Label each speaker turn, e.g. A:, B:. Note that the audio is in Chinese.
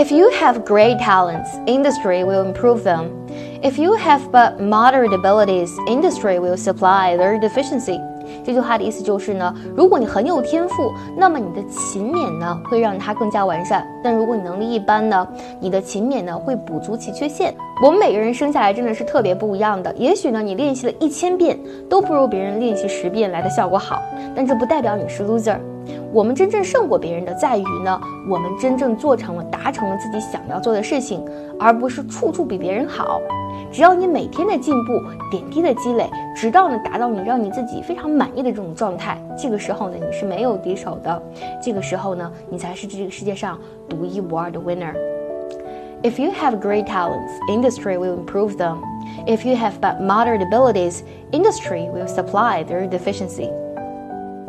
A: If you have great talents, industry will improve them. If you have but moderate abilities, industry will supply their deficiency. 这句话的意思就是呢，如果你很有天赋，那么你的勤勉呢会让它更加完善；但如果你能力一般呢，你的勤勉呢会补足其缺陷。我们每个人生下来真的是特别不一样的，也许呢你练习了一千遍都不如别人练习十遍来的效果好，但这不代表你是 loser。我们真正胜过别人的，在于呢，我们真正做成了、达成了自己想要做的事情，而不是处处比别人好。只要你每天的进步、点滴的积累，直到呢达到你让你自己非常满意的这种状态，这个时候呢，你是没有敌手的。这个时候呢，你才是这个世界上独一无二的 winner。If you have great talents, industry will improve them. If you have but moderate abilities, industry will supply their deficiency.